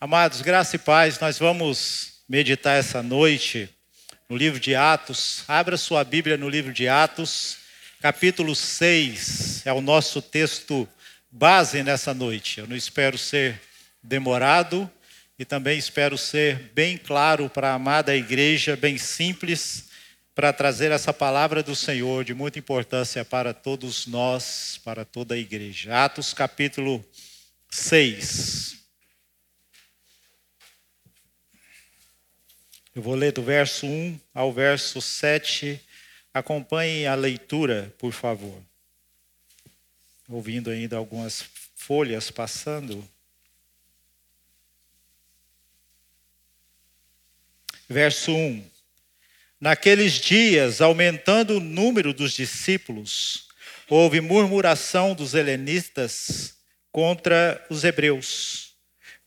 Amados, graça e paz, nós vamos meditar essa noite no livro de Atos. Abra sua Bíblia no livro de Atos, capítulo 6. É o nosso texto base nessa noite. Eu não espero ser demorado e também espero ser bem claro para a amada igreja, bem simples, para trazer essa palavra do Senhor de muita importância para todos nós, para toda a igreja. Atos, capítulo 6. Eu vou ler do verso 1 ao verso 7. Acompanhe a leitura, por favor. Ouvindo ainda algumas folhas passando. Verso 1. Naqueles dias, aumentando o número dos discípulos, houve murmuração dos helenistas contra os hebreus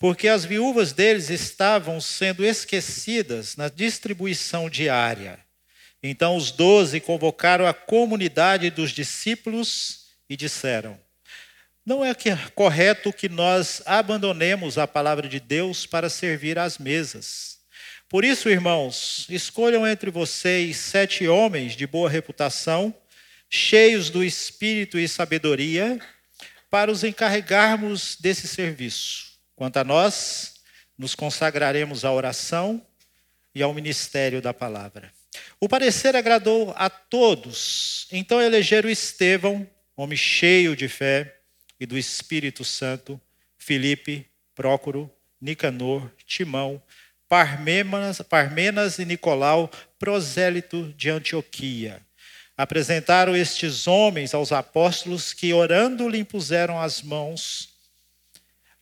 porque as viúvas deles estavam sendo esquecidas na distribuição diária. Então os doze convocaram a comunidade dos discípulos e disseram: Não é correto que nós abandonemos a palavra de Deus para servir às mesas. Por isso, irmãos, escolham entre vocês sete homens de boa reputação, cheios do espírito e sabedoria, para os encarregarmos desse serviço. Quanto a nós, nos consagraremos à oração e ao ministério da palavra. O parecer agradou a todos, então elegeram Estevão, homem cheio de fé e do Espírito Santo, Filipe, Prócoro, Nicanor, Timão, Parmenas, Parmenas e Nicolau, prosélito de Antioquia. Apresentaram estes homens aos apóstolos que, orando, lhe impuseram as mãos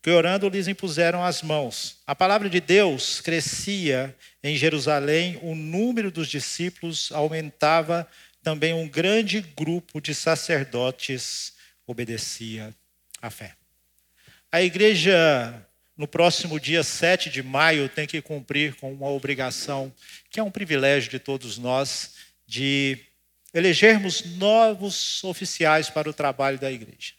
que orando lhes impuseram as mãos. A palavra de Deus crescia em Jerusalém, o número dos discípulos aumentava, também um grande grupo de sacerdotes obedecia à fé. A igreja, no próximo dia 7 de maio, tem que cumprir com uma obrigação, que é um privilégio de todos nós, de elegermos novos oficiais para o trabalho da igreja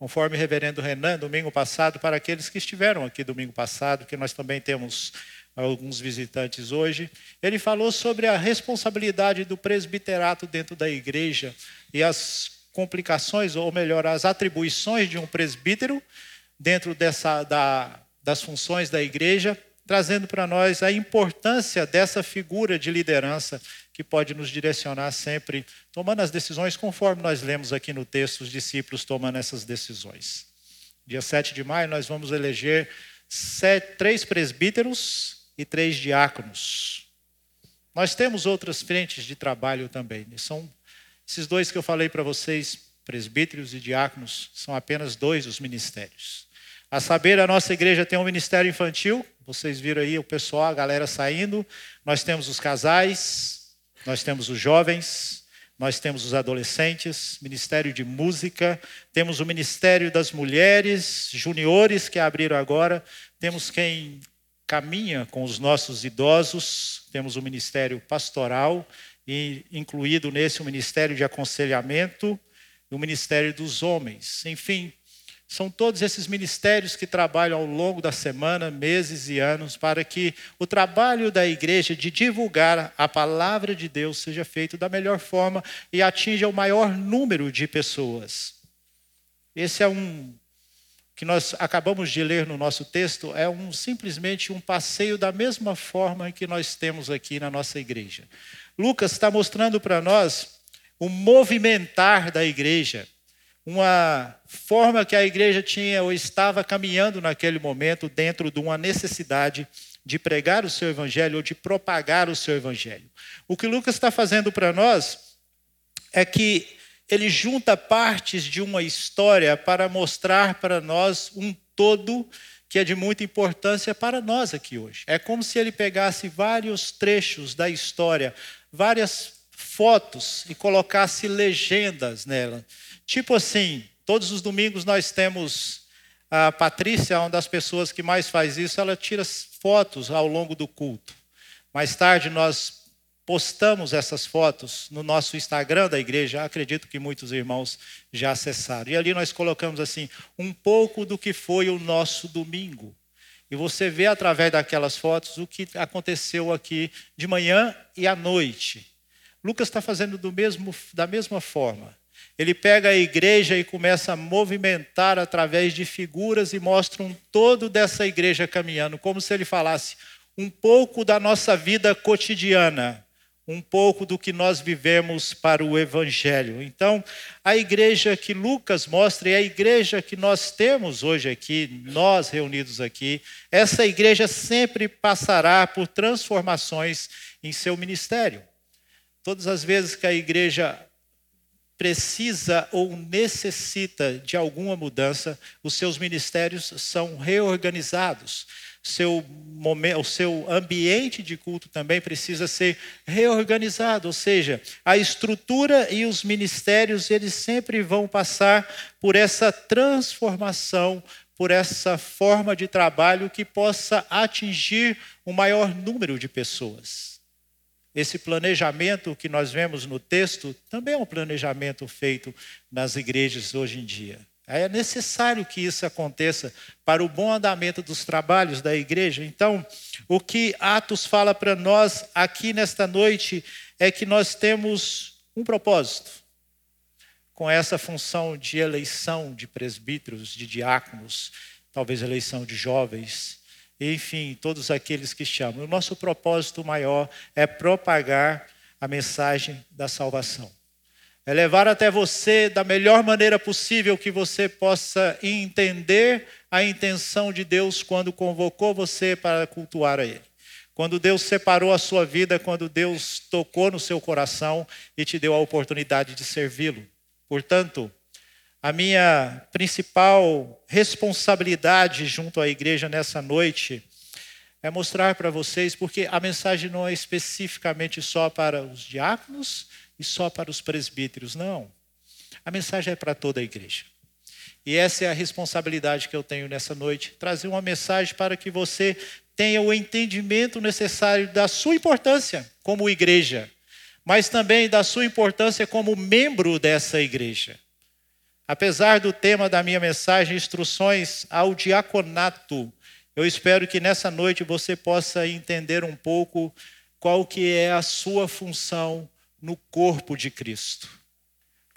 conforme o reverendo Renan, domingo passado, para aqueles que estiveram aqui domingo passado, que nós também temos alguns visitantes hoje, ele falou sobre a responsabilidade do presbiterato dentro da igreja e as complicações, ou melhor, as atribuições de um presbítero dentro dessa, da, das funções da igreja, trazendo para nós a importância dessa figura de liderança que pode nos direcionar sempre, tomando as decisões conforme nós lemos aqui no texto, os discípulos tomando essas decisões. Dia 7 de maio, nós vamos eleger sete, três presbíteros e três diáconos. Nós temos outras frentes de trabalho também. São esses dois que eu falei para vocês, presbíteros e diáconos, são apenas dois dos ministérios. A saber, a nossa igreja tem um ministério infantil, vocês viram aí o pessoal, a galera saindo. Nós temos os casais, nós temos os jovens, nós temos os adolescentes, Ministério de Música, temos o Ministério das Mulheres, juniores que abriram agora, temos quem caminha com os nossos idosos, temos o Ministério Pastoral, e incluído nesse o Ministério de Aconselhamento o Ministério dos Homens. Enfim, são todos esses ministérios que trabalham ao longo da semana, meses e anos, para que o trabalho da igreja de divulgar a palavra de Deus seja feito da melhor forma e atinja o maior número de pessoas. Esse é um que nós acabamos de ler no nosso texto, é um simplesmente um passeio da mesma forma que nós temos aqui na nossa igreja. Lucas está mostrando para nós o movimentar da igreja uma forma que a igreja tinha ou estava caminhando naquele momento dentro de uma necessidade de pregar o seu evangelho ou de propagar o seu evangelho. O que Lucas está fazendo para nós é que ele junta partes de uma história para mostrar para nós um todo que é de muita importância para nós aqui hoje. É como se ele pegasse vários trechos da história, várias fotos e colocasse legendas nela Tipo assim, todos os domingos nós temos a Patrícia, uma das pessoas que mais faz isso, ela tira fotos ao longo do culto. Mais tarde nós postamos essas fotos no nosso Instagram da igreja, acredito que muitos irmãos já acessaram. E ali nós colocamos assim, um pouco do que foi o nosso domingo. E você vê através daquelas fotos o que aconteceu aqui de manhã e à noite. Lucas está fazendo do mesmo, da mesma forma. Ele pega a igreja e começa a movimentar através de figuras e mostra um todo dessa igreja caminhando, como se ele falasse um pouco da nossa vida cotidiana, um pouco do que nós vivemos para o Evangelho. Então, a igreja que Lucas mostra e a igreja que nós temos hoje aqui, nós reunidos aqui, essa igreja sempre passará por transformações em seu ministério. Todas as vezes que a igreja precisa ou necessita de alguma mudança, os seus ministérios são reorganizados seu momento, o seu ambiente de culto também precisa ser reorganizado, ou seja, a estrutura e os ministérios eles sempre vão passar por essa transformação, por essa forma de trabalho que possa atingir o maior número de pessoas. Esse planejamento que nós vemos no texto também é um planejamento feito nas igrejas hoje em dia. É necessário que isso aconteça para o bom andamento dos trabalhos da igreja. Então, o que Atos fala para nós aqui nesta noite é que nós temos um propósito com essa função de eleição de presbíteros, de diáconos, talvez eleição de jovens, enfim, todos aqueles que chamam. O nosso propósito maior é propagar a mensagem da salvação é levar até você da melhor maneira possível que você possa entender a intenção de Deus quando convocou você para cultuar a Ele. Quando Deus separou a sua vida, quando Deus tocou no seu coração e te deu a oportunidade de servi-lo. Portanto, a minha principal responsabilidade junto à igreja nessa noite é mostrar para vocês, porque a mensagem não é especificamente só para os diáconos e só para os presbíteros. Não. A mensagem é para toda a igreja. E essa é a responsabilidade que eu tenho nessa noite trazer uma mensagem para que você tenha o entendimento necessário da sua importância como igreja, mas também da sua importância como membro dessa igreja. Apesar do tema da minha mensagem, instruções ao diaconato, eu espero que nessa noite você possa entender um pouco qual que é a sua função no corpo de Cristo.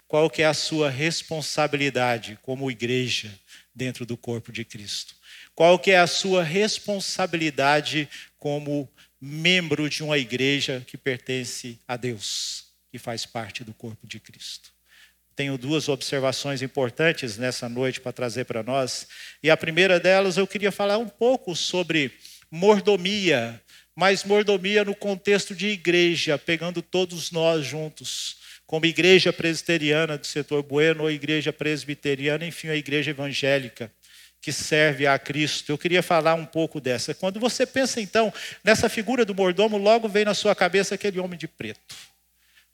Qual que é a sua responsabilidade como igreja dentro do corpo de Cristo? Qual que é a sua responsabilidade como membro de uma igreja que pertence a Deus, que faz parte do corpo de Cristo? Tenho duas observações importantes nessa noite para trazer para nós. E a primeira delas, eu queria falar um pouco sobre mordomia mas mordomia no contexto de igreja, pegando todos nós juntos, como igreja presbiteriana do setor bueno, ou igreja presbiteriana, enfim, a igreja evangélica que serve a Cristo. Eu queria falar um pouco dessa. Quando você pensa então nessa figura do mordomo, logo vem na sua cabeça aquele homem de preto.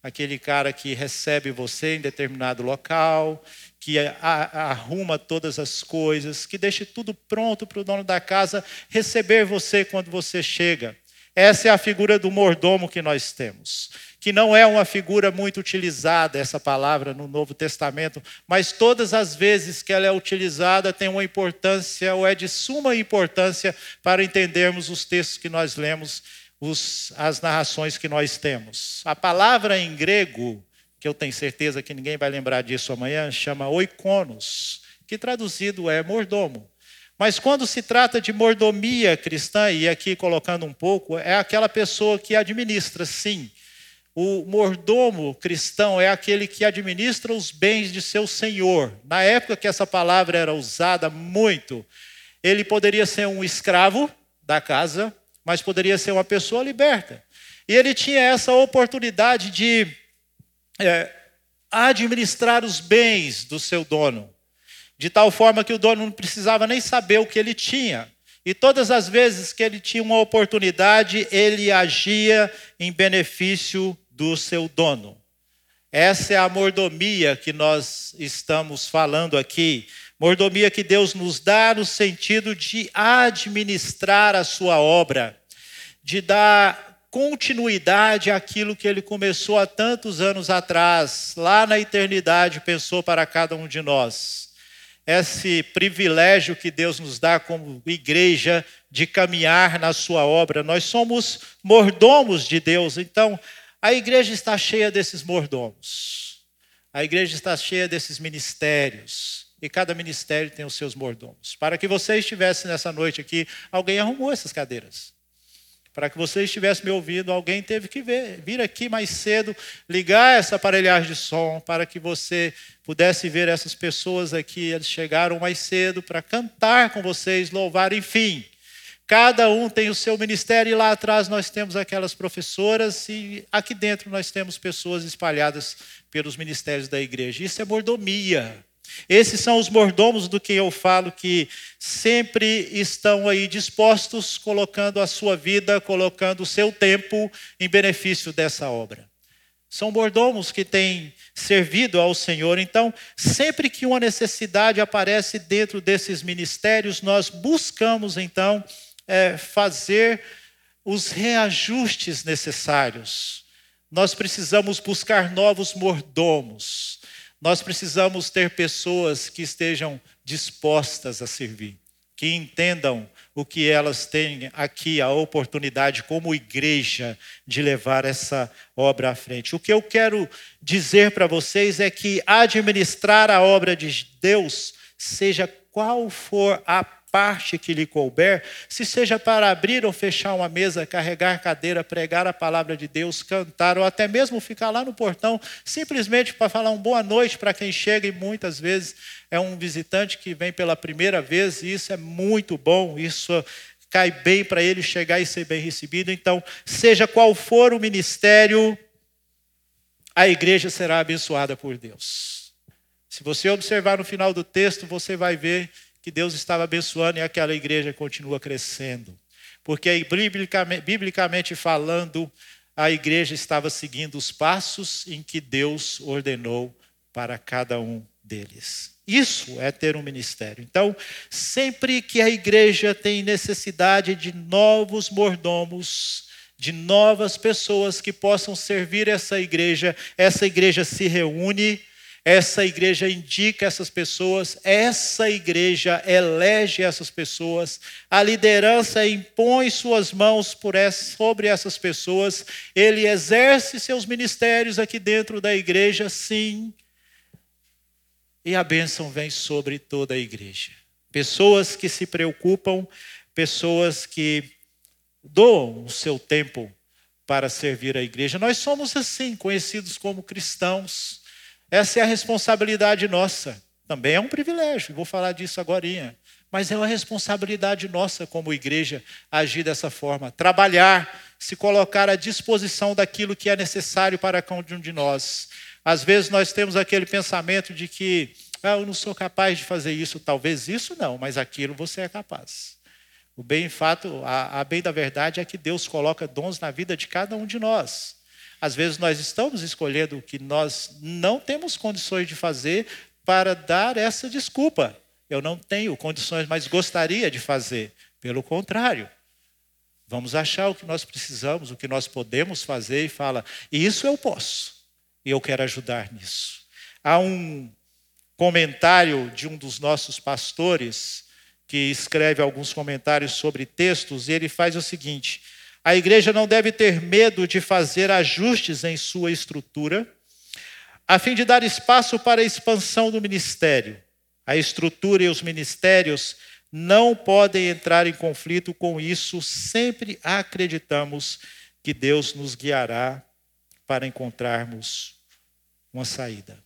Aquele cara que recebe você em determinado local, que arruma todas as coisas, que deixa tudo pronto para o dono da casa receber você quando você chega. Essa é a figura do mordomo que nós temos, que não é uma figura muito utilizada, essa palavra, no Novo Testamento, mas todas as vezes que ela é utilizada tem uma importância, ou é de suma importância, para entendermos os textos que nós lemos, os, as narrações que nós temos. A palavra em grego, que eu tenho certeza que ninguém vai lembrar disso amanhã, chama oikonos, que traduzido é mordomo. Mas quando se trata de mordomia cristã, e aqui colocando um pouco, é aquela pessoa que administra, sim. O mordomo cristão é aquele que administra os bens de seu senhor. Na época que essa palavra era usada muito, ele poderia ser um escravo da casa, mas poderia ser uma pessoa liberta. E ele tinha essa oportunidade de é, administrar os bens do seu dono de tal forma que o dono não precisava nem saber o que ele tinha. E todas as vezes que ele tinha uma oportunidade, ele agia em benefício do seu dono. Essa é a mordomia que nós estamos falando aqui. Mordomia que Deus nos dá no sentido de administrar a sua obra, de dar continuidade àquilo que ele começou há tantos anos atrás, lá na eternidade, pensou para cada um de nós. esse privilégio que Deus nos dá como igreja de caminhar na sua obra. Nós somos mordomos de Deus, então a igreja está cheia desses mordomos. A igreja está cheia desses ministérios. E cada ministério tem os seus mordomos. Para que você estivesse nessa noite aqui, alguém arrumou essas cadeiras. Para que você estivesse me ouvindo, alguém teve que ver, vir aqui mais cedo, ligar essa aparelhagem de som, para que você pudesse ver essas pessoas aqui. Eles chegaram mais cedo para cantar com vocês, louvar, enfim. Cada um tem o seu ministério, e lá atrás nós temos aquelas professoras, e aqui dentro nós temos pessoas espalhadas pelos ministérios da igreja. Isso é mordomia. Esses são os mordomos do que eu falo que sempre estão aí dispostos, colocando a sua vida, colocando o seu tempo em benefício dessa obra. São mordomos que têm servido ao Senhor. Então, sempre que uma necessidade aparece dentro desses ministérios, nós buscamos então é, fazer os reajustes necessários. Nós precisamos buscar novos mordomos. Nós precisamos ter pessoas que estejam dispostas a servir, que entendam o que elas têm aqui, a oportunidade, como igreja, de levar essa obra à frente. O que eu quero dizer para vocês é que administrar a obra de Deus, seja qual for a parte que lhe couber, se seja para abrir ou fechar uma mesa, carregar cadeira, pregar a palavra de Deus, cantar, ou até mesmo ficar lá no portão, simplesmente para falar uma boa noite para quem chega, e muitas vezes é um visitante que vem pela primeira vez, e isso é muito bom, isso cai bem para ele chegar e ser bem recebido. Então, seja qual for o ministério, a igreja será abençoada por Deus. Se você observar no final do texto, você vai ver que Deus estava abençoando e aquela igreja continua crescendo. Porque biblicamente, biblicamente falando, a igreja estava seguindo os passos em que Deus ordenou para cada um deles. Isso é ter um ministério. Então, sempre que a igreja tem necessidade de novos mordomos, de novas pessoas que possam servir essa igreja, essa igreja se reúne essa igreja indica essas pessoas, essa igreja elege essas pessoas, a liderança impõe suas mãos essa, sobre essas pessoas, ele exerce seus ministérios aqui dentro da igreja, sim, e a bênção vem sobre toda a igreja. Pessoas que se preocupam, pessoas que doam o seu tempo para servir a igreja. Nós somos assim, conhecidos como cristãos essa é a responsabilidade nossa. Também é um privilégio, vou falar disso agora. Mas é uma responsabilidade nossa como igreja agir dessa forma, trabalhar, se colocar à disposição daquilo que é necessário para cada um de nós. Às vezes nós temos aquele pensamento de que ah, eu não sou capaz de fazer isso, talvez isso não, mas aquilo você é capaz. O bem fato, a, a bem da verdade é que Deus coloca dons na vida de cada um de nós. Às vezes nós estamos escolhendo o que nós não temos condições de fazer para dar essa desculpa. Eu não tenho condições, mas gostaria de fazer. Pelo contrário, vamos achar o que nós precisamos, o que nós podemos fazer e fala: isso eu posso, e eu quero ajudar nisso. Há um comentário de um dos nossos pastores que escreve alguns comentários sobre textos, e ele faz o seguinte: a igreja não deve ter medo de fazer ajustes em sua estrutura, a fim de dar espaço para a expansão do ministério. A estrutura e os ministérios não podem entrar em conflito com isso, sempre acreditamos que Deus nos guiará para encontrarmos uma saída.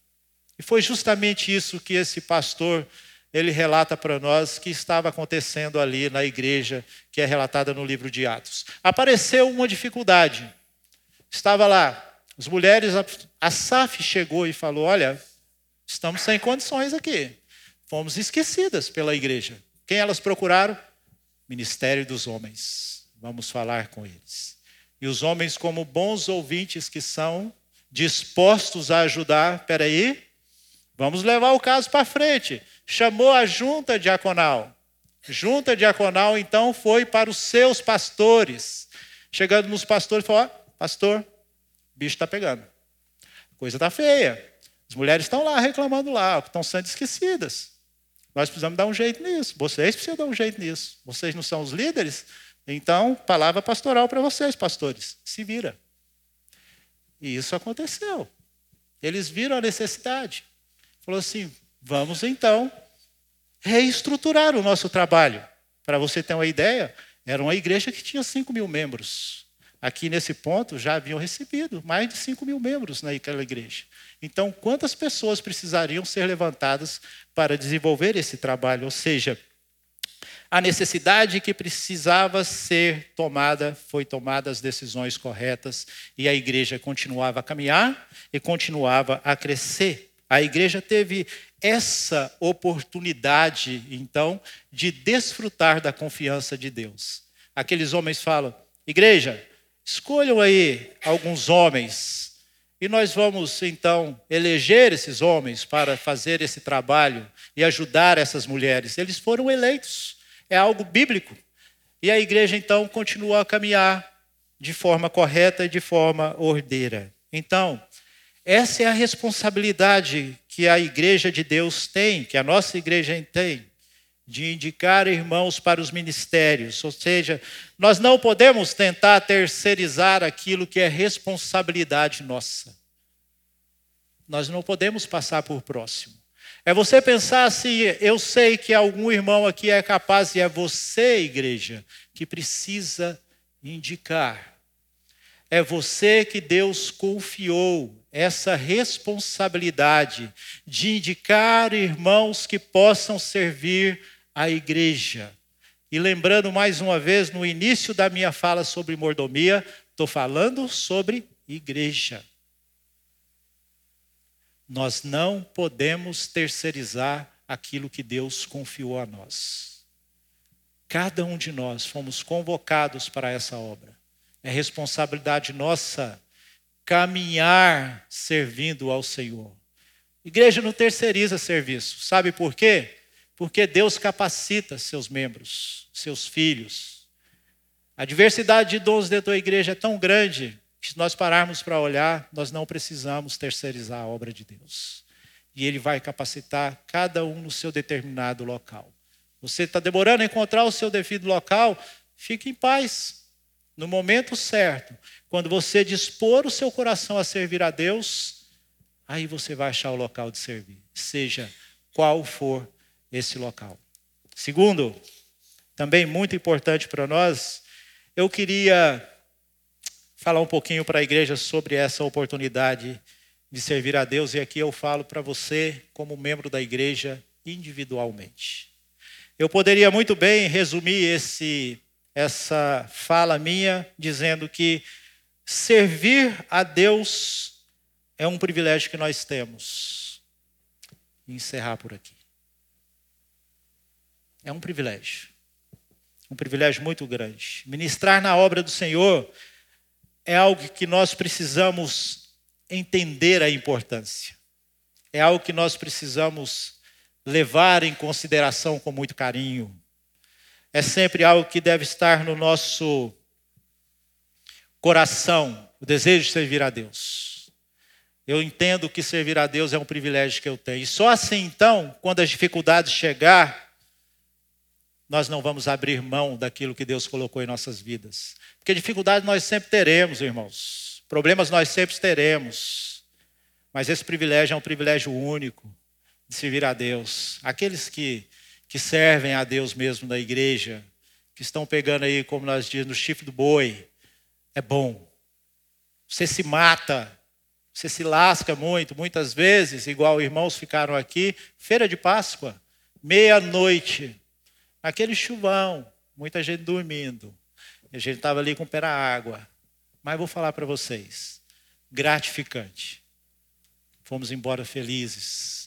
E foi justamente isso que esse pastor ele relata para nós que estava acontecendo ali na igreja, que é relatada no livro de Atos. Apareceu uma dificuldade. Estava lá, as mulheres, a SAF chegou e falou: Olha, estamos sem condições aqui. Fomos esquecidas pela igreja. Quem elas procuraram? Ministério dos Homens. Vamos falar com eles. E os homens, como bons ouvintes que são, dispostos a ajudar, peraí, vamos levar o caso para frente chamou a junta diaconal. Junta diaconal, então, foi para os seus pastores. Chegando nos pastores, falou: oh, Pastor, bicho está pegando. Coisa está feia. As mulheres estão lá reclamando lá, estão sendo esquecidas. Nós precisamos dar um jeito nisso. Vocês precisam dar um jeito nisso. Vocês não são os líderes? Então, palavra pastoral para vocês, pastores. Se vira. E isso aconteceu. Eles viram a necessidade. Falou assim: vamos então reestruturar o nosso trabalho. Para você ter uma ideia, era uma igreja que tinha 5 mil membros. Aqui nesse ponto já haviam recebido mais de 5 mil membros naquela igreja. Então, quantas pessoas precisariam ser levantadas para desenvolver esse trabalho? Ou seja, a necessidade que precisava ser tomada, foi tomada as decisões corretas e a igreja continuava a caminhar e continuava a crescer. A igreja teve essa oportunidade, então, de desfrutar da confiança de Deus. Aqueles homens falam: igreja, escolham aí alguns homens e nós vamos então eleger esses homens para fazer esse trabalho e ajudar essas mulheres. Eles foram eleitos é algo bíblico. E a igreja então continua a caminhar de forma correta e de forma ordeira. Então, essa é a responsabilidade que a igreja de Deus tem, que a nossa igreja tem, de indicar irmãos para os ministérios. Ou seja, nós não podemos tentar terceirizar aquilo que é responsabilidade nossa. Nós não podemos passar por próximo. É você pensar assim: eu sei que algum irmão aqui é capaz, e é você, igreja, que precisa indicar. É você que Deus confiou essa responsabilidade de indicar irmãos que possam servir a igreja. E lembrando mais uma vez, no início da minha fala sobre mordomia, estou falando sobre igreja. Nós não podemos terceirizar aquilo que Deus confiou a nós. Cada um de nós fomos convocados para essa obra. É responsabilidade nossa caminhar servindo ao Senhor. Igreja não terceiriza serviço. Sabe por quê? Porque Deus capacita seus membros, seus filhos. A diversidade de dons dentro da igreja é tão grande se nós pararmos para olhar, nós não precisamos terceirizar a obra de Deus. E Ele vai capacitar cada um no seu determinado local. Você está demorando a encontrar o seu devido local? Fique em paz. No momento certo, quando você dispor o seu coração a servir a Deus, aí você vai achar o local de servir, seja qual for esse local. Segundo, também muito importante para nós, eu queria falar um pouquinho para a igreja sobre essa oportunidade de servir a Deus, e aqui eu falo para você, como membro da igreja, individualmente. Eu poderia muito bem resumir esse, essa fala minha dizendo que servir a Deus é um privilégio que nós temos. E encerrar por aqui. É um privilégio. Um privilégio muito grande. Ministrar na obra do Senhor é algo que nós precisamos entender a importância. É algo que nós precisamos levar em consideração com muito carinho. É sempre algo que deve estar no nosso coração, o desejo de servir a Deus. Eu entendo que servir a Deus é um privilégio que eu tenho. E só assim, então, quando as dificuldades chegar, nós não vamos abrir mão daquilo que Deus colocou em nossas vidas. Porque dificuldade nós sempre teremos, irmãos. Problemas nós sempre teremos. Mas esse privilégio é um privilégio único de servir a Deus. Aqueles que, que servem a Deus mesmo da igreja, que estão pegando aí, como nós dizemos, no chifre do boi, é bom. Você se mata, você se lasca muito, muitas vezes, igual irmãos ficaram aqui, feira de Páscoa, meia-noite, aquele chuvão, muita gente dormindo. A gente estava ali com o pé na água. Mas vou falar para vocês, gratificante. Fomos embora felizes,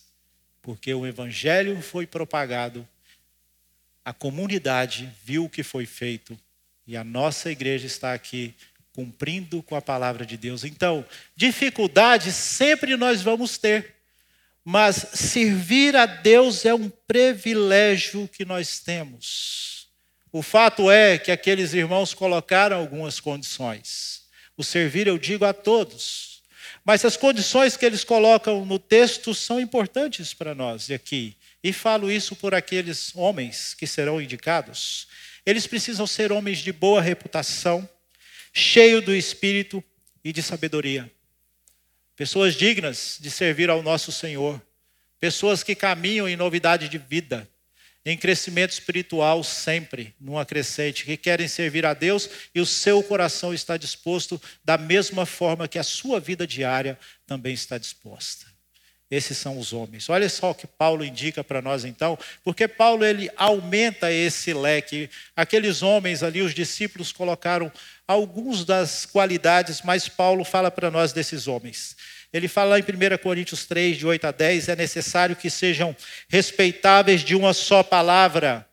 porque o evangelho foi propagado, a comunidade viu o que foi feito e a nossa igreja está aqui cumprindo com a palavra de Deus. Então, dificuldades sempre nós vamos ter. Mas servir a Deus é um privilégio que nós temos. O fato é que aqueles irmãos colocaram algumas condições. O servir, eu digo a todos. Mas as condições que eles colocam no texto são importantes para nós. Aqui, E falo isso por aqueles homens que serão indicados. Eles precisam ser homens de boa reputação, cheios do espírito e de sabedoria. Pessoas dignas de servir ao nosso Senhor. Pessoas que caminham em novidade de vida, em crescimento espiritual sempre, numa crescente, que querem servir a Deus e o seu coração está disposto da mesma forma que a sua vida diária também está disposta. Esses são os homens. Olha só o que Paulo indica para nós então, porque Paulo ele aumenta esse leque. Aqueles homens ali, os discípulos colocaram algumas das qualidades, mas Paulo fala para nós desses homens. Ele fala em 1 Coríntios 3, de 8 a 10, é necessário que sejam respeitáveis de uma só palavra,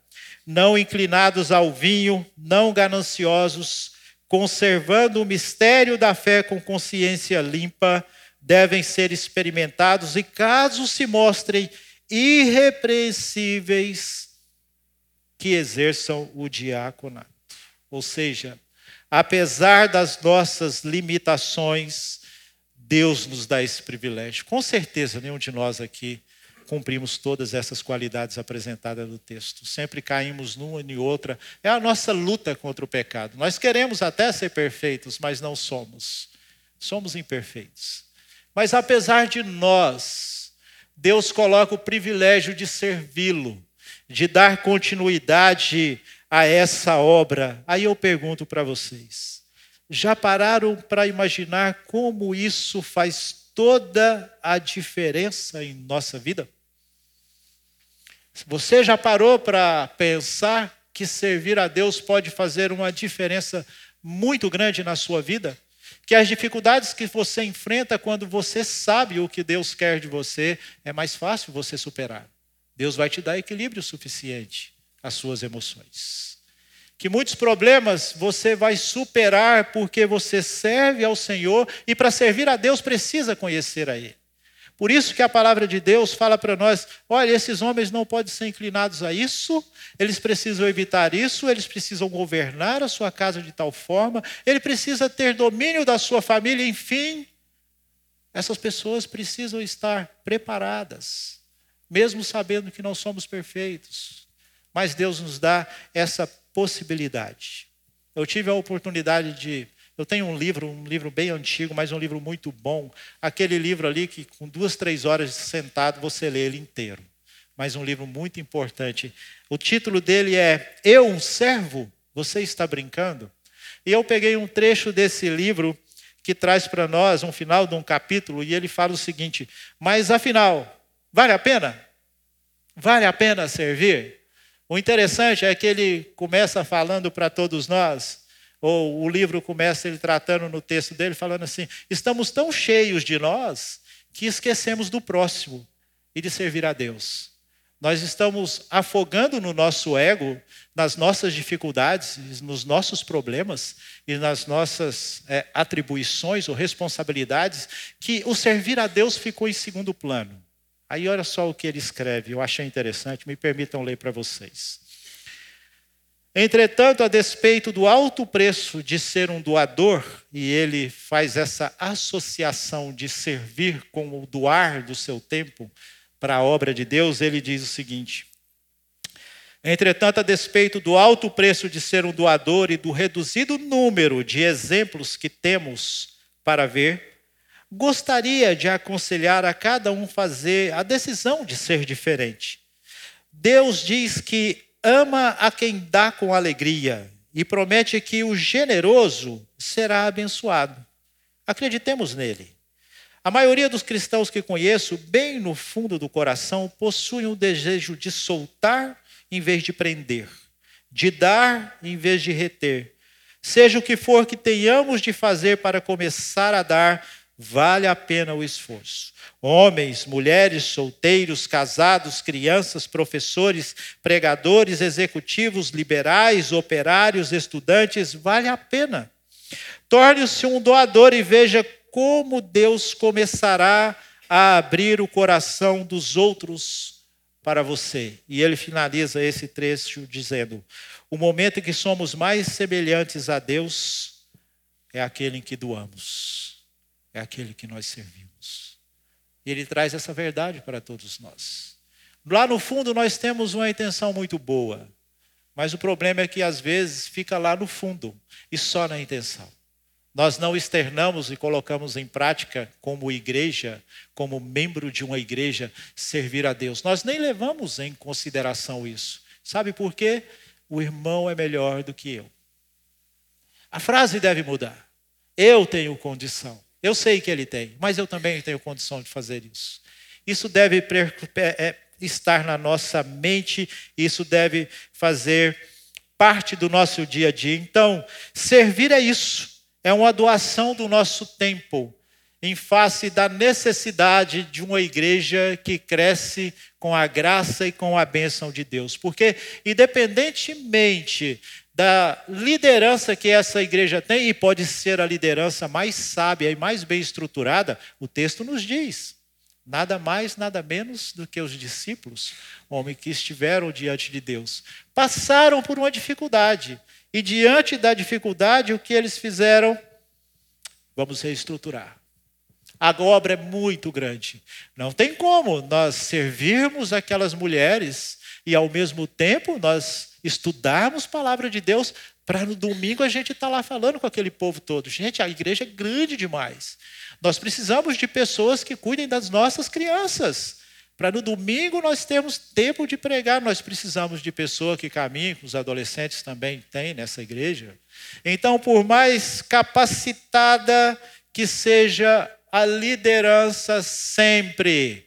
não inclinados ao vinho, não gananciosos, conservando o mistério da fé com consciência limpa, devem ser experimentados e, caso se mostrem irrepreensíveis, que exerçam o diaconato. Ou seja, apesar das nossas limitações, Deus nos dá esse privilégio. Com certeza, nenhum de nós aqui cumprimos todas essas qualidades apresentadas no texto. Sempre caímos numa e outra. É a nossa luta contra o pecado. Nós queremos até ser perfeitos, mas não somos. Somos imperfeitos. Mas apesar de nós, Deus coloca o privilégio de servi-lo, de dar continuidade a essa obra. Aí eu pergunto para vocês: já pararam para imaginar como isso faz toda a diferença em nossa vida? Você já parou para pensar que servir a Deus pode fazer uma diferença muito grande na sua vida? que as dificuldades que você enfrenta quando você sabe o que Deus quer de você, é mais fácil você superar. Deus vai te dar equilíbrio suficiente às suas emoções. Que muitos problemas você vai superar porque você serve ao Senhor e para servir a Deus precisa conhecer a Ele. Por isso que a palavra de Deus fala para nós: olha, esses homens não podem ser inclinados a isso, eles precisam evitar isso, eles precisam governar a sua casa de tal forma, ele precisa ter domínio da sua família, enfim. Essas pessoas precisam estar preparadas, mesmo sabendo que não somos perfeitos. Mas Deus nos dá essa possibilidade. Eu tive a oportunidade de eu tenho um livro, um livro bem antigo, mas um livro muito bom. Aquele livro ali que com duas, três horas sentado você lê ele inteiro. Mas um livro muito importante. O título dele é Eu, um servo? Você está brincando? E eu peguei um trecho desse livro que traz para nós um final de um capítulo e ele fala o seguinte: Mas afinal, vale a pena? Vale a pena servir? O interessante é que ele começa falando para todos nós ou o livro começa ele tratando no texto dele, falando assim: estamos tão cheios de nós que esquecemos do próximo e de servir a Deus. Nós estamos afogando no nosso ego, nas nossas dificuldades, nos nossos problemas e nas nossas é, atribuições ou responsabilidades, que o servir a Deus ficou em segundo plano. Aí olha só o que ele escreve, eu achei interessante, me permitam ler para vocês. Entretanto, a despeito do alto preço de ser um doador, e ele faz essa associação de servir com o doar do seu tempo para a obra de Deus, ele diz o seguinte: Entretanto, a despeito do alto preço de ser um doador e do reduzido número de exemplos que temos para ver, gostaria de aconselhar a cada um fazer a decisão de ser diferente. Deus diz que ama a quem dá com alegria e promete que o generoso será abençoado. Acreditemos nele. A maioria dos cristãos que conheço, bem no fundo do coração, possuem o desejo de soltar em vez de prender, de dar em vez de reter. Seja o que for que tenhamos de fazer para começar a dar, vale a pena o esforço. Homens, mulheres, solteiros, casados, crianças, professores, pregadores, executivos, liberais, operários, estudantes, vale a pena. Torne-se um doador e veja como Deus começará a abrir o coração dos outros para você. E ele finaliza esse trecho dizendo: O momento em que somos mais semelhantes a Deus é aquele em que doamos é aquele que nós servimos. E ele traz essa verdade para todos nós. Lá no fundo nós temos uma intenção muito boa, mas o problema é que às vezes fica lá no fundo e só na intenção. Nós não externamos e colocamos em prática como igreja, como membro de uma igreja, servir a Deus. Nós nem levamos em consideração isso. Sabe por quê? O irmão é melhor do que eu. A frase deve mudar. Eu tenho condição. Eu sei que ele tem, mas eu também tenho condição de fazer isso. Isso deve é, estar na nossa mente, isso deve fazer parte do nosso dia a dia. Então, servir é isso é uma doação do nosso tempo em face da necessidade de uma igreja que cresce com a graça e com a bênção de Deus. Porque, independentemente da liderança que essa igreja tem, e pode ser a liderança mais sábia e mais bem estruturada, o texto nos diz. Nada mais, nada menos do que os discípulos, homens que estiveram diante de Deus, passaram por uma dificuldade. E diante da dificuldade, o que eles fizeram? Vamos reestruturar. A obra é muito grande. Não tem como nós servirmos aquelas mulheres e, ao mesmo tempo, nós estudarmos a palavra de Deus para no domingo a gente estar tá lá falando com aquele povo todo. Gente, a igreja é grande demais. Nós precisamos de pessoas que cuidem das nossas crianças. Para no domingo nós termos tempo de pregar, nós precisamos de pessoa que caminhe, os adolescentes também têm nessa igreja. Então, por mais capacitada que seja a liderança sempre,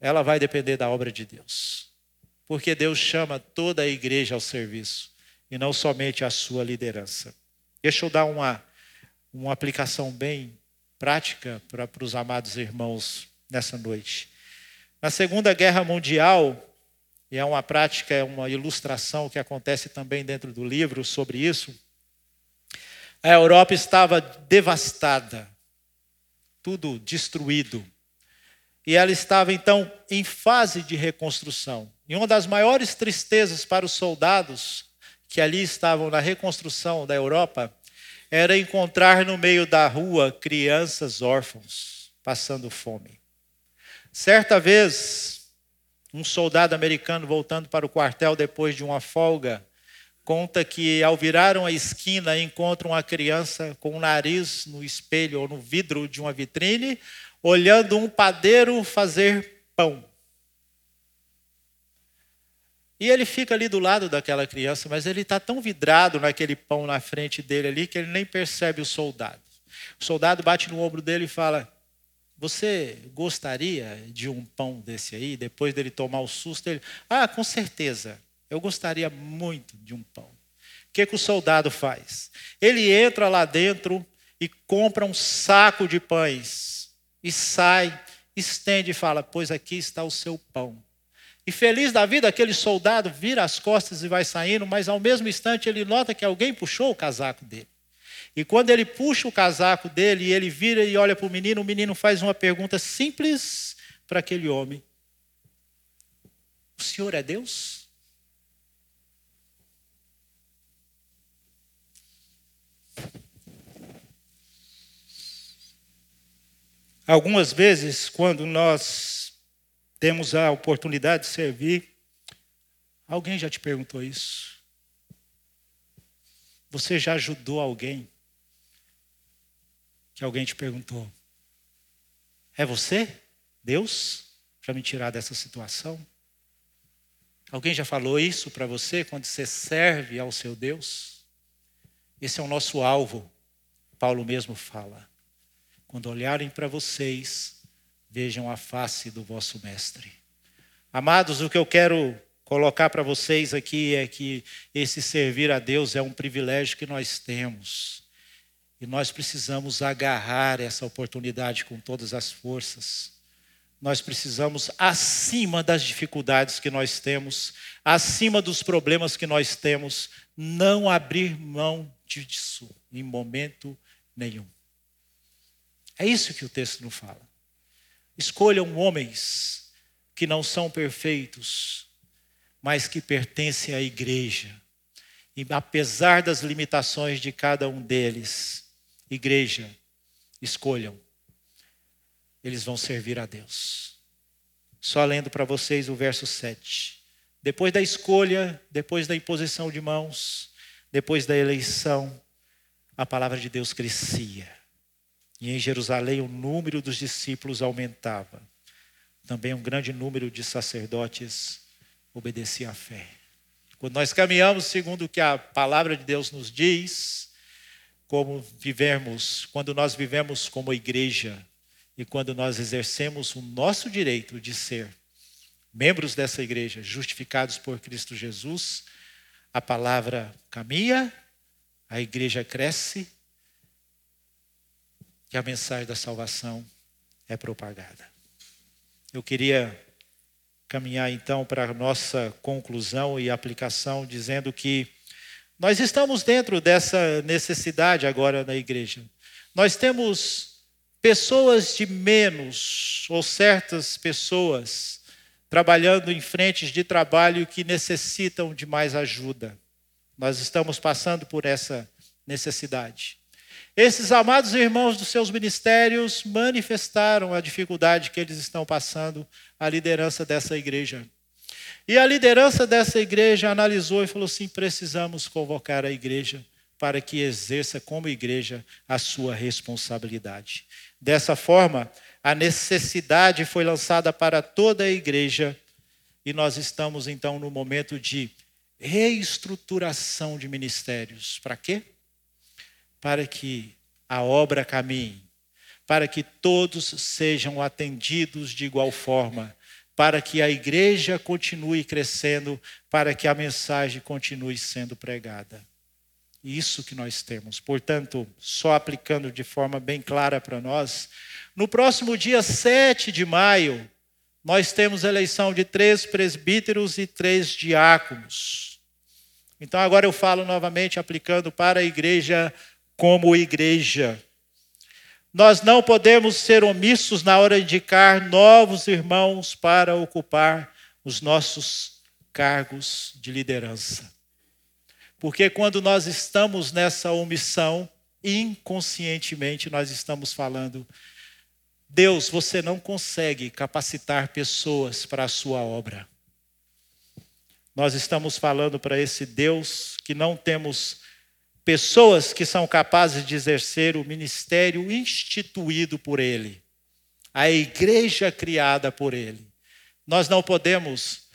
ela vai depender da obra de Deus. Porque Deus chama toda a igreja ao serviço e não somente a sua liderança. Deixa eu dar uma, uma aplicação bem prática para, para os amados irmãos nessa noite. Na Segunda Guerra Mundial, e é uma prática, é uma ilustração que acontece também dentro do livro sobre isso, a Europa estava devastada, tudo destruído. E ela estava então em fase de reconstrução. E uma das maiores tristezas para os soldados que ali estavam na reconstrução da Europa era encontrar no meio da rua crianças órfãos passando fome. Certa vez, um soldado americano voltando para o quartel depois de uma folga, conta que ao viraram a esquina encontram uma criança com o nariz no espelho ou no vidro de uma vitrine, olhando um padeiro fazer pão. E ele fica ali do lado daquela criança, mas ele está tão vidrado naquele pão na frente dele ali que ele nem percebe o soldado. O soldado bate no ombro dele e fala: você gostaria de um pão desse aí? Depois dele tomar o susto, ele. Ah, com certeza. Eu gostaria muito de um pão. O que, que o soldado faz? Ele entra lá dentro e compra um saco de pães. E sai, estende e fala: Pois aqui está o seu pão. E feliz da vida, aquele soldado vira as costas e vai saindo, mas ao mesmo instante ele nota que alguém puxou o casaco dele. E quando ele puxa o casaco dele e ele vira e olha para o menino, o menino faz uma pergunta simples para aquele homem: O senhor é Deus? Algumas vezes, quando nós temos a oportunidade de servir, alguém já te perguntou isso? Você já ajudou alguém? que alguém te perguntou: É você, Deus, para me tirar dessa situação? Alguém já falou isso para você quando você serve ao seu Deus? Esse é o nosso alvo. Paulo mesmo fala. Quando olharem para vocês, vejam a face do vosso Mestre. Amados, o que eu quero colocar para vocês aqui é que esse servir a Deus é um privilégio que nós temos. E nós precisamos agarrar essa oportunidade com todas as forças. Nós precisamos, acima das dificuldades que nós temos, acima dos problemas que nós temos, não abrir mão disso em momento nenhum. É isso que o texto nos fala. Escolham homens que não são perfeitos, mas que pertencem à igreja. E apesar das limitações de cada um deles, igreja, escolham. Eles vão servir a Deus. Só lendo para vocês o verso 7. Depois da escolha, depois da imposição de mãos, depois da eleição, a palavra de Deus crescia. E em Jerusalém o número dos discípulos aumentava. Também um grande número de sacerdotes obedecia à fé. Quando nós caminhamos segundo o que a palavra de Deus nos diz, como vivemos, quando nós vivemos como igreja e quando nós exercemos o nosso direito de ser membros dessa igreja, justificados por Cristo Jesus, a palavra caminha, a igreja cresce e a mensagem da salvação é propagada. Eu queria caminhar então para a nossa conclusão e aplicação, dizendo que nós estamos dentro dessa necessidade agora na igreja. Nós temos pessoas de menos, ou certas pessoas, trabalhando em frentes de trabalho que necessitam de mais ajuda. Nós estamos passando por essa necessidade. Esses amados irmãos dos seus ministérios manifestaram a dificuldade que eles estão passando à liderança dessa igreja. E a liderança dessa igreja analisou e falou assim: precisamos convocar a igreja para que exerça como igreja a sua responsabilidade. Dessa forma, a necessidade foi lançada para toda a igreja e nós estamos então no momento de reestruturação de ministérios. Para quê? Para que a obra caminhe, para que todos sejam atendidos de igual forma, para que a igreja continue crescendo, para que a mensagem continue sendo pregada. Isso que nós temos. Portanto, só aplicando de forma bem clara para nós, no próximo dia 7 de maio, nós temos a eleição de três presbíteros e três diáconos. Então, agora eu falo novamente, aplicando para a igreja como igreja. Nós não podemos ser omissos na hora de indicar novos irmãos para ocupar os nossos cargos de liderança. Porque quando nós estamos nessa omissão, inconscientemente nós estamos falando: Deus, você não consegue capacitar pessoas para a sua obra. Nós estamos falando para esse Deus que não temos pessoas que são capazes de exercer o ministério instituído por Ele, a igreja criada por Ele. Nós não podemos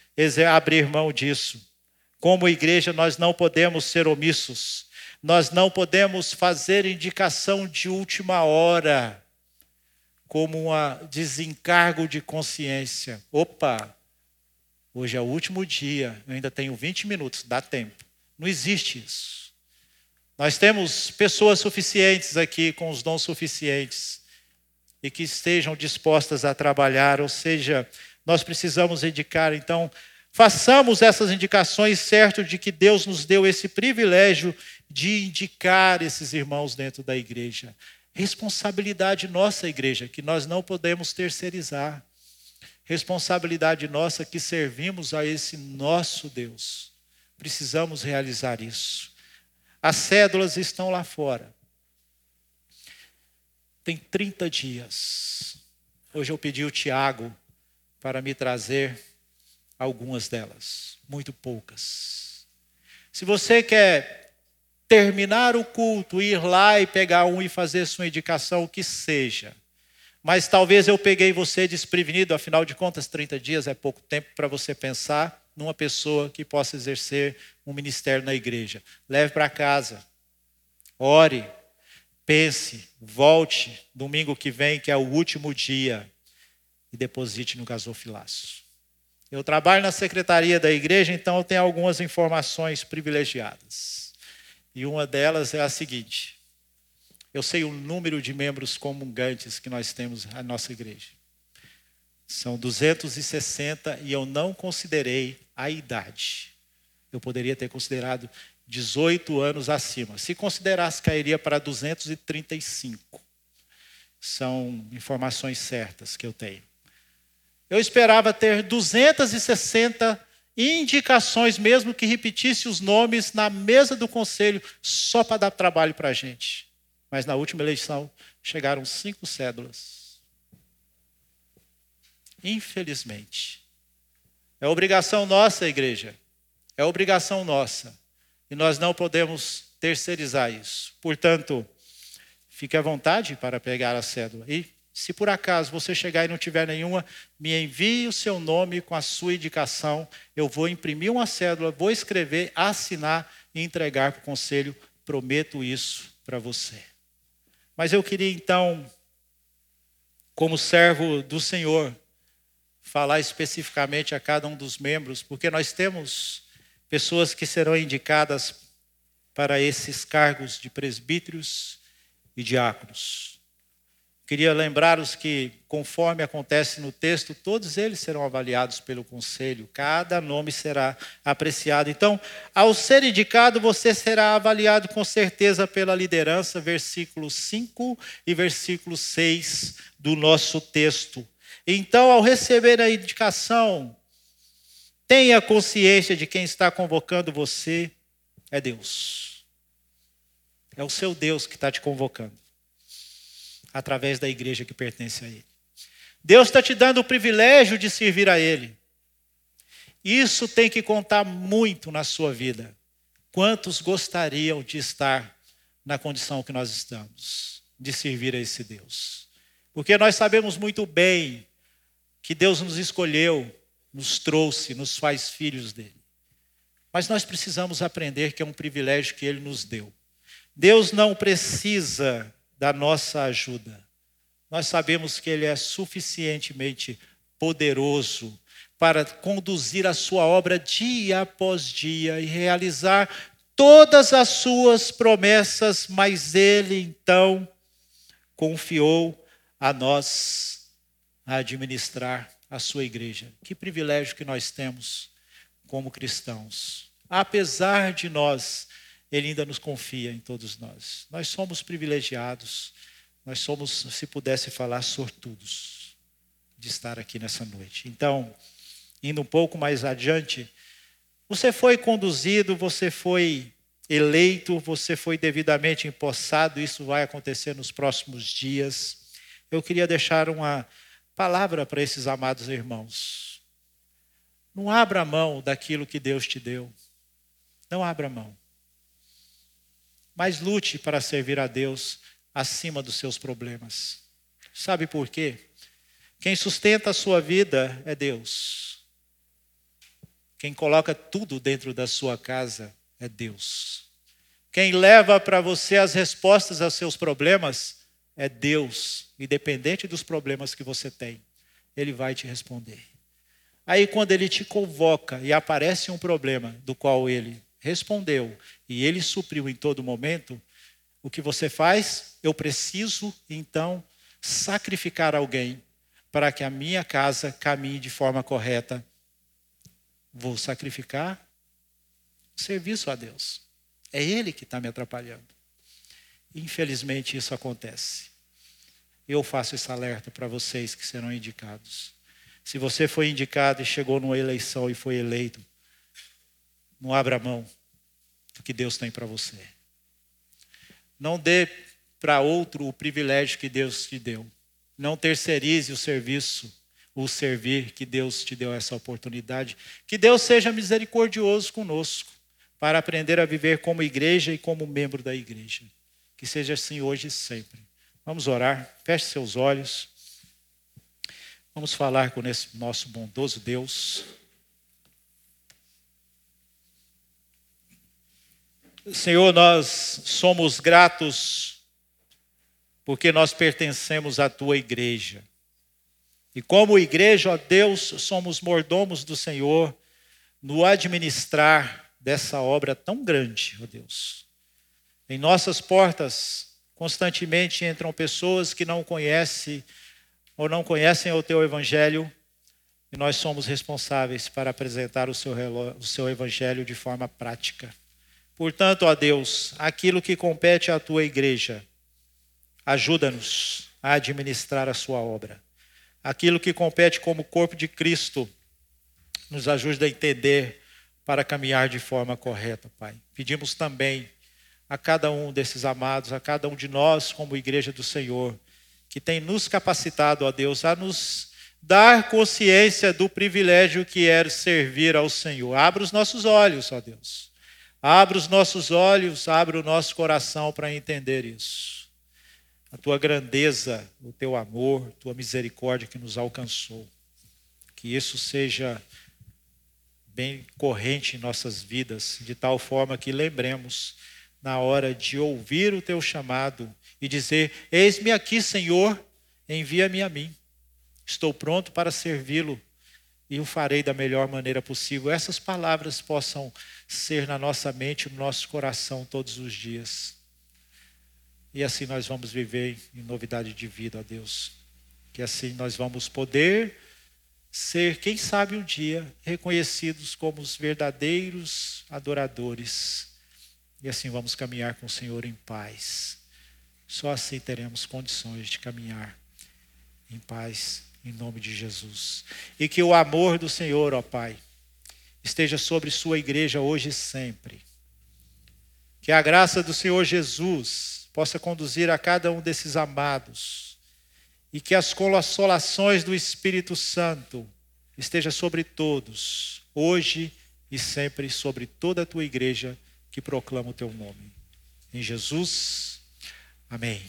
abrir mão disso. Como igreja, nós não podemos ser omissos. Nós não podemos fazer indicação de última hora, como um desencargo de consciência. Opa, hoje é o último dia, eu ainda tenho 20 minutos, dá tempo. Não existe isso. Nós temos pessoas suficientes aqui, com os dons suficientes, e que estejam dispostas a trabalhar, ou seja, nós precisamos indicar, então, façamos essas indicações, certo de que Deus nos deu esse privilégio de indicar esses irmãos dentro da igreja. Responsabilidade nossa, igreja, que nós não podemos terceirizar. Responsabilidade nossa que servimos a esse nosso Deus. Precisamos realizar isso. As cédulas estão lá fora. Tem 30 dias. Hoje eu pedi o Tiago para me trazer algumas delas, muito poucas. Se você quer terminar o culto, ir lá e pegar um e fazer sua indicação, o que seja. Mas talvez eu peguei você desprevenido, afinal de contas, 30 dias é pouco tempo para você pensar numa pessoa que possa exercer um ministério na igreja. Leve para casa, ore, pense, volte domingo que vem, que é o último dia, e deposite no gasofilaço. Eu trabalho na secretaria da igreja, então eu tenho algumas informações privilegiadas. E uma delas é a seguinte: eu sei o número de membros comungantes que nós temos na nossa igreja. São 260 e eu não considerei a idade. Eu poderia ter considerado 18 anos acima. Se considerasse, cairia para 235. São informações certas que eu tenho. Eu esperava ter 260 indicações, mesmo que repetisse os nomes na mesa do conselho, só para dar trabalho para a gente. Mas na última eleição chegaram cinco cédulas Infelizmente. É obrigação nossa, igreja. É obrigação nossa. E nós não podemos terceirizar isso. Portanto, fique à vontade para pegar a cédula. E se por acaso você chegar e não tiver nenhuma, me envie o seu nome com a sua indicação. Eu vou imprimir uma cédula, vou escrever, assinar e entregar para o conselho. Prometo isso para você. Mas eu queria então, como servo do Senhor, falar especificamente a cada um dos membros, porque nós temos pessoas que serão indicadas para esses cargos de presbíteros e diáconos. Queria lembrar-os que, conforme acontece no texto, todos eles serão avaliados pelo conselho, cada nome será apreciado. Então, ao ser indicado, você será avaliado com certeza pela liderança, versículo 5 e versículo 6 do nosso texto. Então, ao receber a indicação, tenha consciência de quem está convocando você é Deus. É o seu Deus que está te convocando através da igreja que pertence a Ele. Deus está te dando o privilégio de servir a Ele. Isso tem que contar muito na sua vida. Quantos gostariam de estar na condição que nós estamos, de servir a esse Deus? Porque nós sabemos muito bem que Deus nos escolheu, nos trouxe, nos faz filhos dele. Mas nós precisamos aprender que é um privilégio que ele nos deu. Deus não precisa da nossa ajuda. Nós sabemos que Ele é suficientemente poderoso para conduzir a sua obra dia após dia e realizar todas as suas promessas, mas Ele então confiou a nós a administrar a sua igreja. Que privilégio que nós temos como cristãos. Apesar de nós ele ainda nos confia em todos nós. Nós somos privilegiados, nós somos, se pudesse falar, sortudos de estar aqui nessa noite. Então, indo um pouco mais adiante, você foi conduzido, você foi eleito, você foi devidamente empossado, isso vai acontecer nos próximos dias. Eu queria deixar uma palavra para esses amados irmãos. Não abra mão daquilo que Deus te deu. Não abra mão mas lute para servir a Deus acima dos seus problemas. Sabe por quê? Quem sustenta a sua vida é Deus. Quem coloca tudo dentro da sua casa é Deus. Quem leva para você as respostas aos seus problemas é Deus, independente dos problemas que você tem. Ele vai te responder. Aí, quando ele te convoca e aparece um problema do qual ele respondeu e ele supriu em todo momento, o que você faz? Eu preciso, então, sacrificar alguém para que a minha casa caminhe de forma correta. Vou sacrificar serviço a Deus. É Ele que está me atrapalhando. Infelizmente, isso acontece. Eu faço esse alerta para vocês que serão indicados. Se você foi indicado e chegou numa eleição e foi eleito, não abra mão do que Deus tem para você. Não dê para outro o privilégio que Deus te deu. Não terceirize o serviço, o servir que Deus te deu essa oportunidade. Que Deus seja misericordioso conosco para aprender a viver como igreja e como membro da igreja. Que seja assim hoje e sempre. Vamos orar. Feche seus olhos. Vamos falar com esse nosso bondoso Deus. Senhor, nós somos gratos porque nós pertencemos à tua igreja. E como igreja, ó Deus, somos mordomos do Senhor no administrar dessa obra tão grande, ó Deus. Em nossas portas constantemente entram pessoas que não conhecem ou não conhecem o teu evangelho, e nós somos responsáveis para apresentar o seu, o seu evangelho de forma prática. Portanto, ó Deus, aquilo que compete à tua igreja, ajuda-nos a administrar a sua obra. Aquilo que compete como corpo de Cristo, nos ajude a entender para caminhar de forma correta, Pai. Pedimos também a cada um desses amados, a cada um de nós, como igreja do Senhor, que tem nos capacitado, ó Deus, a nos dar consciência do privilégio que é servir ao Senhor. Abra os nossos olhos, ó Deus. Abra os nossos olhos, abra o nosso coração para entender isso. A tua grandeza, o teu amor, tua misericórdia que nos alcançou. Que isso seja bem corrente em nossas vidas, de tal forma que lembremos na hora de ouvir o teu chamado e dizer: Eis-me aqui, Senhor, envia-me a mim. Estou pronto para servi-lo e o farei da melhor maneira possível. Essas palavras possam ser na nossa mente, no nosso coração todos os dias. E assim nós vamos viver em novidade de vida, ó Deus. Que assim nós vamos poder ser, quem sabe um dia, reconhecidos como os verdadeiros adoradores. E assim vamos caminhar com o Senhor em paz. Só assim teremos condições de caminhar em paz, em nome de Jesus. E que o amor do Senhor, ó Pai, esteja sobre Sua igreja hoje e sempre. Que a graça do Senhor Jesus possa conduzir a cada um desses amados e que as consolações do Espírito Santo esteja sobre todos, hoje e sempre sobre toda a tua igreja que proclama o teu nome. Em Jesus, amém.